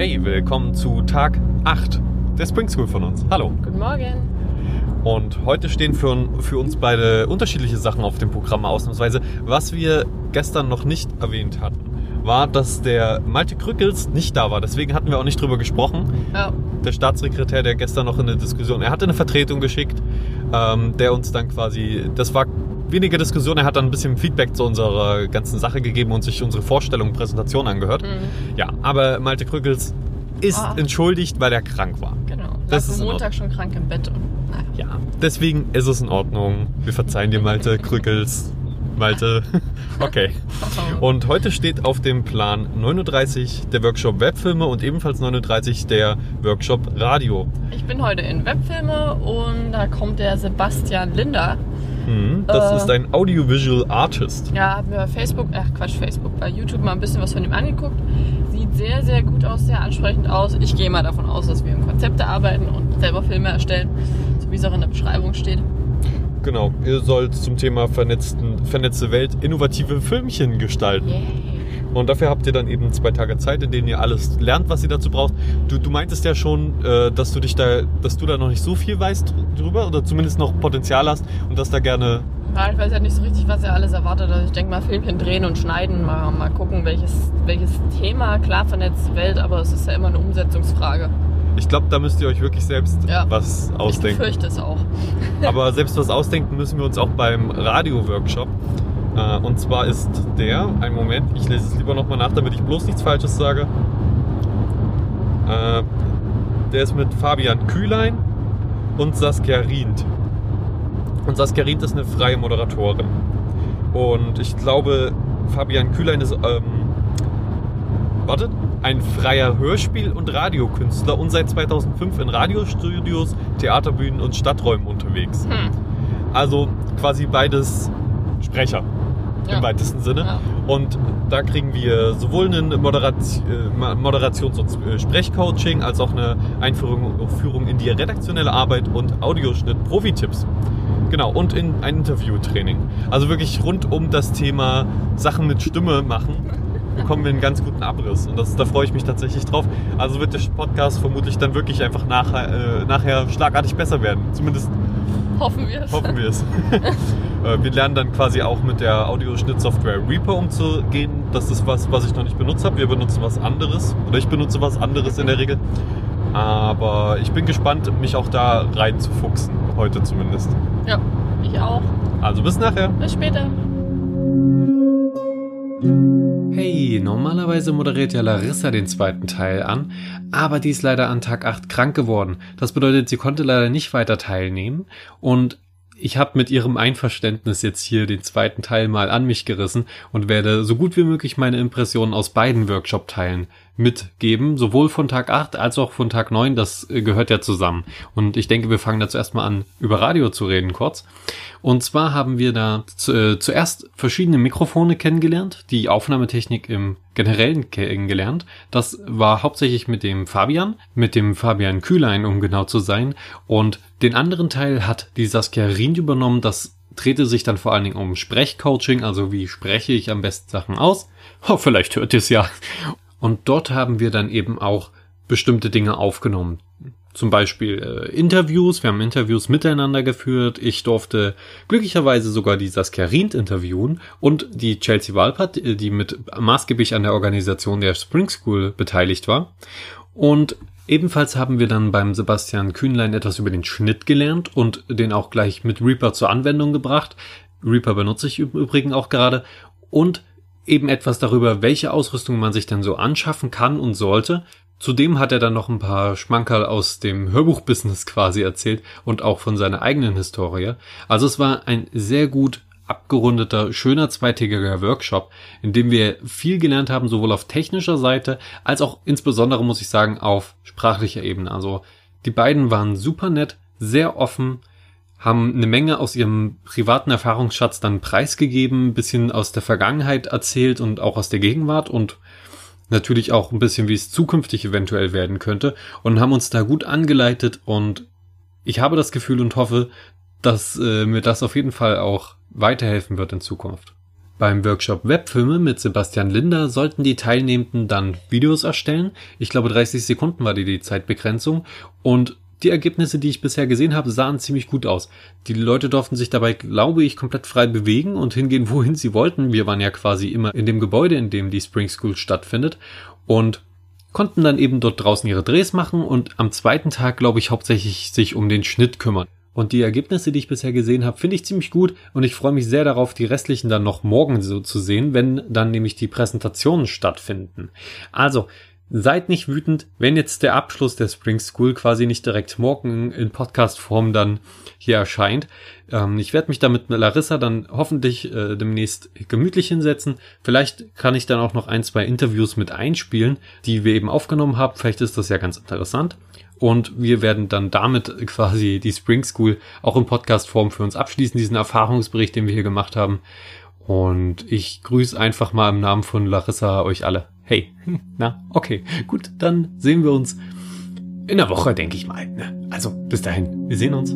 Hey, willkommen zu Tag 8 der Spring School von uns. Hallo. Guten Morgen. Und heute stehen für, für uns beide unterschiedliche Sachen auf dem Programm ausnahmsweise. Was wir gestern noch nicht erwähnt hatten, war, dass der Malte Krückels nicht da war. Deswegen hatten wir auch nicht drüber gesprochen. Ja. Der Staatssekretär, der gestern noch in der Diskussion, er hatte eine Vertretung geschickt, ähm, der uns dann quasi, das war weniger Diskussion, er hat dann ein bisschen Feedback zu unserer ganzen Sache gegeben und sich unsere Vorstellung, Präsentation angehört. Mhm. Ja, aber Malte Krückels ist Ah. entschuldigt, weil er krank war. Genau. Das Lag ist Montag schon krank im Bett. Und, naja. Ja, deswegen ist es in Ordnung. Wir verzeihen dir, Malte Krückels. Malte. Okay. Und heute steht auf dem Plan 39 der Workshop Webfilme und ebenfalls 39 der Workshop Radio. Ich bin heute in Webfilme und da kommt der Sebastian Linder. Hm, das Äh. ist ein Audiovisual Artist. Ja, hab mir bei Facebook, ach Quatsch, Facebook, bei YouTube mal ein bisschen was von ihm angeguckt. Sieht sehr, sehr gut aus, sehr ansprechend aus. Ich gehe mal davon aus, dass wir im Konzepte arbeiten und selber Filme erstellen, so wie es auch in der Beschreibung steht. Genau, ihr sollt zum Thema vernetzten, vernetzte Welt innovative Filmchen gestalten. Yay. Und dafür habt ihr dann eben zwei Tage Zeit, in denen ihr alles lernt, was ihr dazu braucht. Du, du meintest ja schon, äh, dass du dich da, dass du da noch nicht so viel weißt drüber oder zumindest noch Potenzial hast und dass da gerne. Ja, ich weiß ja nicht so richtig, was er alles erwartet. Also ich denke mal Filmchen drehen und schneiden, mal, mal gucken, welches, welches Thema, klar vernetzte Welt, aber es ist ja immer eine Umsetzungsfrage. Ich glaube, da müsst ihr euch wirklich selbst Ja. was Ich ausdenken. befürchte es auch. Aber selbst was ausdenken müssen wir uns auch beim Radio-Workshop. Äh, und zwar ist der, einen Moment, ich lese es lieber nochmal nach, damit ich bloß nichts Falsches sage. Äh, der ist mit Fabian Kühlein und Saskia Rient. Und Saskia Rient ist eine freie Moderatorin. Und ich glaube, Fabian Kühlein ist, ähm, wartet, ein freier Hörspiel- und Radiokünstler und seit 2005 in Radiostudios, Theaterbühnen und Stadträumen unterwegs. Hm. Also quasi beides Sprecher Ja. im weitesten Sinne. Ja. Und da kriegen wir sowohl ein Moderat äh, Moderations- und äh, Sprechcoaching als auch eine Einführung Führung in die redaktionelle Arbeit und Audioschnitt Profi-Tipps. Genau, und in ein Interviewtraining. Also wirklich rund um das Thema Sachen mit Stimme machen, bekommen wir einen ganz guten Abriss. Und das, da freue ich mich tatsächlich drauf. Also wird der Podcast vermutlich dann wirklich einfach nachher, äh, nachher schlagartig besser werden. Zumindest Hoffen wir es. Hoffen wir es. Äh, wir lernen dann quasi auch mit der Audioschnittsoftware Reaper umzugehen. Das ist was, was ich noch nicht benutzt habe. Wir benutzen was anderes. Oder ich benutze was anderes in der Regel. Aber ich bin gespannt, mich auch da reinzufuchsen. Heute zumindest. Ja, ich auch. Also bis nachher. Bis später. Hey, normalerweise moderiert ja Larissa den zweiten Teil an, aber die ist leider an Tag 8 krank geworden. Das bedeutet, sie konnte leider nicht weiter teilnehmen und ich habe mit ihrem Einverständnis jetzt hier den zweiten Teil mal an mich gerissen und werde so gut wie möglich meine Impressionen aus beiden Workshop-Teilen mitgeben, sowohl von Tag 8 als auch von Tag 9, das äh, gehört ja zusammen. Und ich denke, wir fangen da zuerst mal an, über Radio zu reden kurz. Und zwar haben wir da zu, äh, zuerst verschiedene Mikrofone kennengelernt, die Aufnahmetechnik im Generellen kennengelernt. Das war hauptsächlich mit dem Fabian, mit dem Fabian Kühlein, um genau zu sein. Und den anderen Teil hat die Saskia Rient übernommen. Das drehte sich dann vor allen Dingen um Sprechcoaching, also wie spreche ich am besten Sachen aus. Oh, vielleicht hört ihr es ja. Und dort haben wir dann eben auch bestimmte Dinge aufgenommen. Zum Beispiel äh, Interviews. Wir haben Interviews miteinander geführt. Ich durfte glücklicherweise sogar die Saskia Rient interviewen und die Chelsea Walpert, die mit maßgeblich an der Organisation der Spring School beteiligt war. Und ebenfalls haben wir dann beim Sebastian Kühnlein etwas über den Schnitt gelernt und den auch gleich mit Reaper zur Anwendung gebracht. Reaper benutze ich im Übrigen auch gerade. Und eben etwas darüber, welche Ausrüstung man sich denn so anschaffen kann und sollte. Zudem hat er dann noch ein paar Schmankerl aus dem Hörbuchbusiness quasi erzählt und auch von seiner eigenen Historie. Also es war ein sehr gut abgerundeter, schöner zweitägiger Workshop, in dem wir viel gelernt haben, sowohl auf technischer Seite als auch insbesondere, muss ich sagen, auf sprachlicher Ebene. Also die beiden waren super nett, sehr offen, haben eine Menge aus ihrem privaten Erfahrungsschatz dann preisgegeben, ein bisschen aus der Vergangenheit erzählt und auch aus der Gegenwart und natürlich auch ein bisschen, wie es zukünftig eventuell werden könnte und haben uns da gut angeleitet und ich habe das Gefühl und hoffe, dass äh, mir das auf jeden Fall auch weiterhelfen wird in Zukunft. Beim Workshop Webfilme mit Sebastian Linder sollten die Teilnehmenden dann Videos erstellen. Ich glaube 30 Sekunden war die, die Zeitbegrenzung und die Ergebnisse, die ich bisher gesehen habe, sahen ziemlich gut aus. Die Leute durften sich dabei, glaube ich, komplett frei bewegen und hingehen, wohin sie wollten. Wir waren ja quasi immer in dem Gebäude, in dem die Spring School stattfindet und konnten dann eben dort draußen ihre Drehs machen und am zweiten Tag, glaube ich, hauptsächlich sich um den Schnitt kümmern. Und die Ergebnisse, die ich bisher gesehen habe, finde ich ziemlich gut und ich freue mich sehr darauf, die restlichen dann noch morgen so zu sehen, wenn dann nämlich die Präsentationen stattfinden. Also, seid nicht wütend, wenn jetzt der Abschluss der Spring School quasi nicht direkt morgen in Podcast-Form dann hier erscheint. Ähm, ich werde mich da mit Larissa dann hoffentlich äh, demnächst gemütlich hinsetzen. Vielleicht kann ich dann auch noch ein, zwei Interviews mit einspielen, die wir eben aufgenommen haben. Vielleicht ist das ja ganz interessant. Und wir werden dann damit quasi die Spring School auch in Podcast-Form für uns abschließen, diesen Erfahrungsbericht, den wir hier gemacht haben. Und ich grüße einfach mal im Namen von Larissa euch alle. Hey, na, okay, gut, dann sehen wir uns in der Woche, denke ich mal. Ne? Also bis dahin, wir sehen uns.